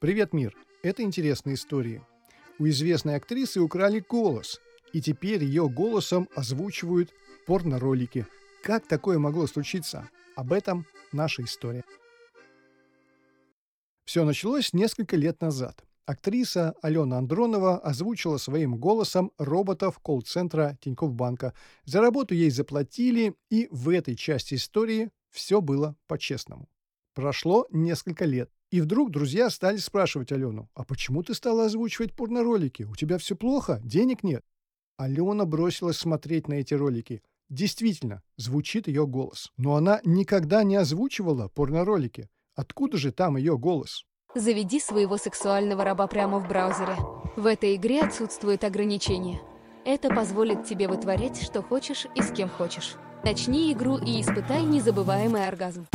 Привет, мир! Это интересная история. У известной актрисы украли голос, и теперь ее голосом озвучивают порно-ролики. Как такое могло случиться? Об этом наша история. Все началось несколько лет назад. Актриса Алена Андронова озвучила своим голосом роботов колл-центра Тинькофф Банка. За работу ей заплатили, и в этой части истории все было по-честному. Прошло несколько лет. И вдруг друзья стали спрашивать Алену, «А почему ты стала озвучивать порноролики? У тебя все плохо? Денег нет?» Алена бросилась смотреть на эти ролики. Действительно, звучит ее голос. Но она никогда не озвучивала порноролики. Откуда же там ее голос? Заведи своего сексуального раба прямо в браузере. В этой игре отсутствуют ограничения. Это позволит тебе вытворять, что хочешь и с кем хочешь. Начни игру и испытай незабываемый оргазм.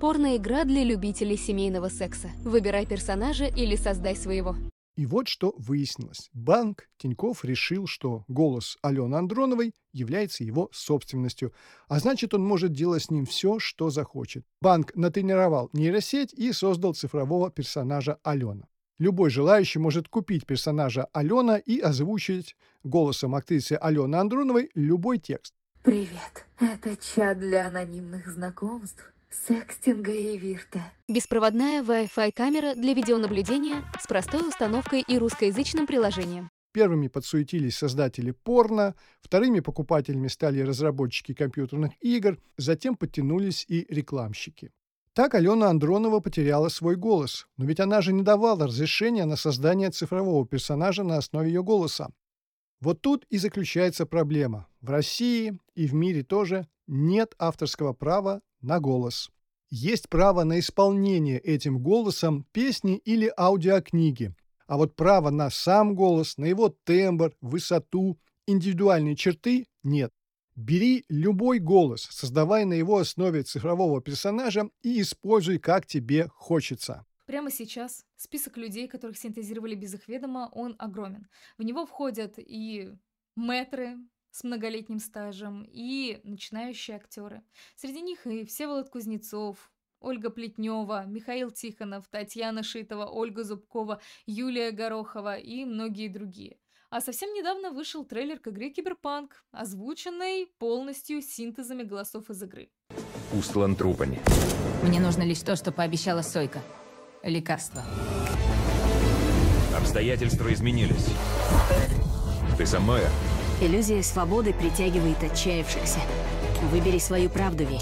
Порно-игра для любителей семейного секса. Выбирай персонажа или создай своего. И вот что выяснилось. Банк Тиньков решил, что голос Алены Андроновой является его собственностью, а значит, он может делать с ним все, что захочет. Банк натренировал нейросеть и создал цифрового персонажа Алена. Любой желающий может купить персонажа Алена и озвучить голосом актрисы Алены Андроновой любой текст. Привет, это чат для анонимных знакомств секстинга и вирта. Беспроводная Wi-Fi камера для видеонаблюдения с простой установкой и русскоязычным приложением. Первыми подсуетились создатели порно, вторыми покупателями стали разработчики компьютерных игр, затем подтянулись и рекламщики. Так Алена Андронова потеряла свой голос, но ведь она же не давала разрешения на создание цифрового персонажа на основе ее голоса. Вот тут и заключается проблема. В России и в мире тоже нет авторского права на голос. Есть право на исполнение этим голосом песни или аудиокниги, а вот право на сам голос, на его тембр, высоту, индивидуальные черты нет. Бери любой голос, создавай на его основе цифрового персонажа и используй как тебе хочется. Прямо сейчас список людей, которых синтезировали без их ведома, он огромен. В него входят и мэтры, с многолетним стажем и начинающие актеры. Среди них и Всеволод Кузнецов, Ольга Плетнева, Михаил Тихонов, Татьяна Шитова, Ольга Зубкова, Юлия Горохова и многие другие. А совсем недавно вышел трейлер к игре Киберпанк, озвученный полностью синтезами голосов из игры. Устлан трупами. Мне нужно лишь то, что пообещала Сойка. Лекарство. Обстоятельства изменились. Ты со мной? Иллюзия свободы притягивает отчаявшихся. Выбери свою правду, Ви.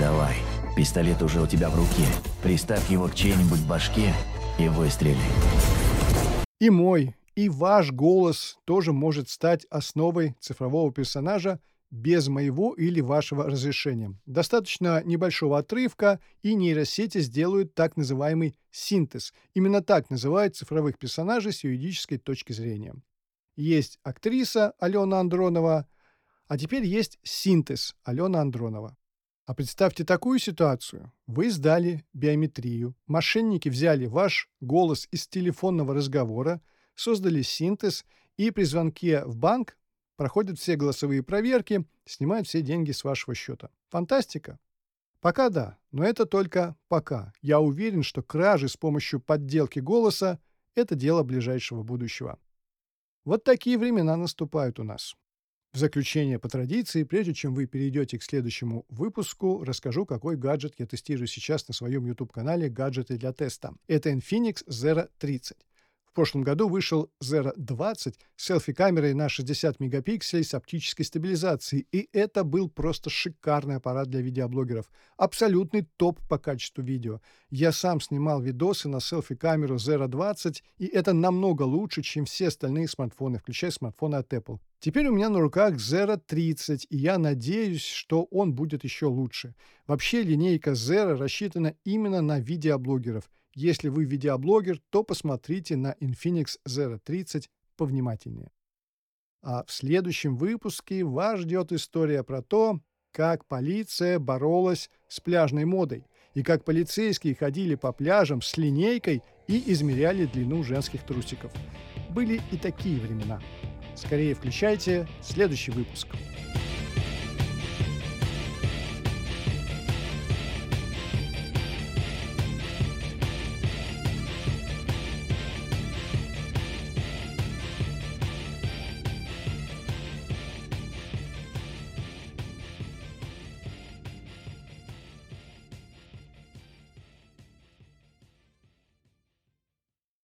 Давай. Пистолет уже у тебя в руке. Приставь его к чьей-нибудь башке и выстрели. И мой, и ваш голос тоже может стать основой цифрового персонажа без моего или вашего разрешения. Достаточно небольшого отрывка, и нейросети сделают так называемый синтез. Именно так называют цифровых персонажей с юридической точки зрения есть актриса Алена Андронова, а теперь есть синтез Алена Андронова. А представьте такую ситуацию. Вы сдали биометрию, мошенники взяли ваш голос из телефонного разговора, создали синтез и при звонке в банк проходят все голосовые проверки, снимают все деньги с вашего счета. Фантастика? Пока да, но это только пока. Я уверен, что кражи с помощью подделки голоса – это дело ближайшего будущего. Вот такие времена наступают у нас. В заключение по традиции, прежде чем вы перейдете к следующему выпуску, расскажу, какой гаджет я тестирую сейчас на своем YouTube-канале «Гаджеты для теста». Это Infinix Zero 30. В прошлом году вышел Zero 20 с селфи-камерой на 60 мегапикселей с оптической стабилизацией, и это был просто шикарный аппарат для видеоблогеров. Абсолютный топ по качеству видео. Я сам снимал видосы на селфи-камеру Zero 20, и это намного лучше, чем все остальные смартфоны, включая смартфоны от Apple. Теперь у меня на руках Zero 30, и я надеюсь, что он будет еще лучше. Вообще линейка Zero рассчитана именно на видеоблогеров – если вы видеоблогер, то посмотрите на Infinix Zero 30 повнимательнее. А в следующем выпуске вас ждет история про то, как полиция боролась с пляжной модой и как полицейские ходили по пляжам с линейкой и измеряли длину женских трусиков. Были и такие времена. Скорее включайте следующий выпуск.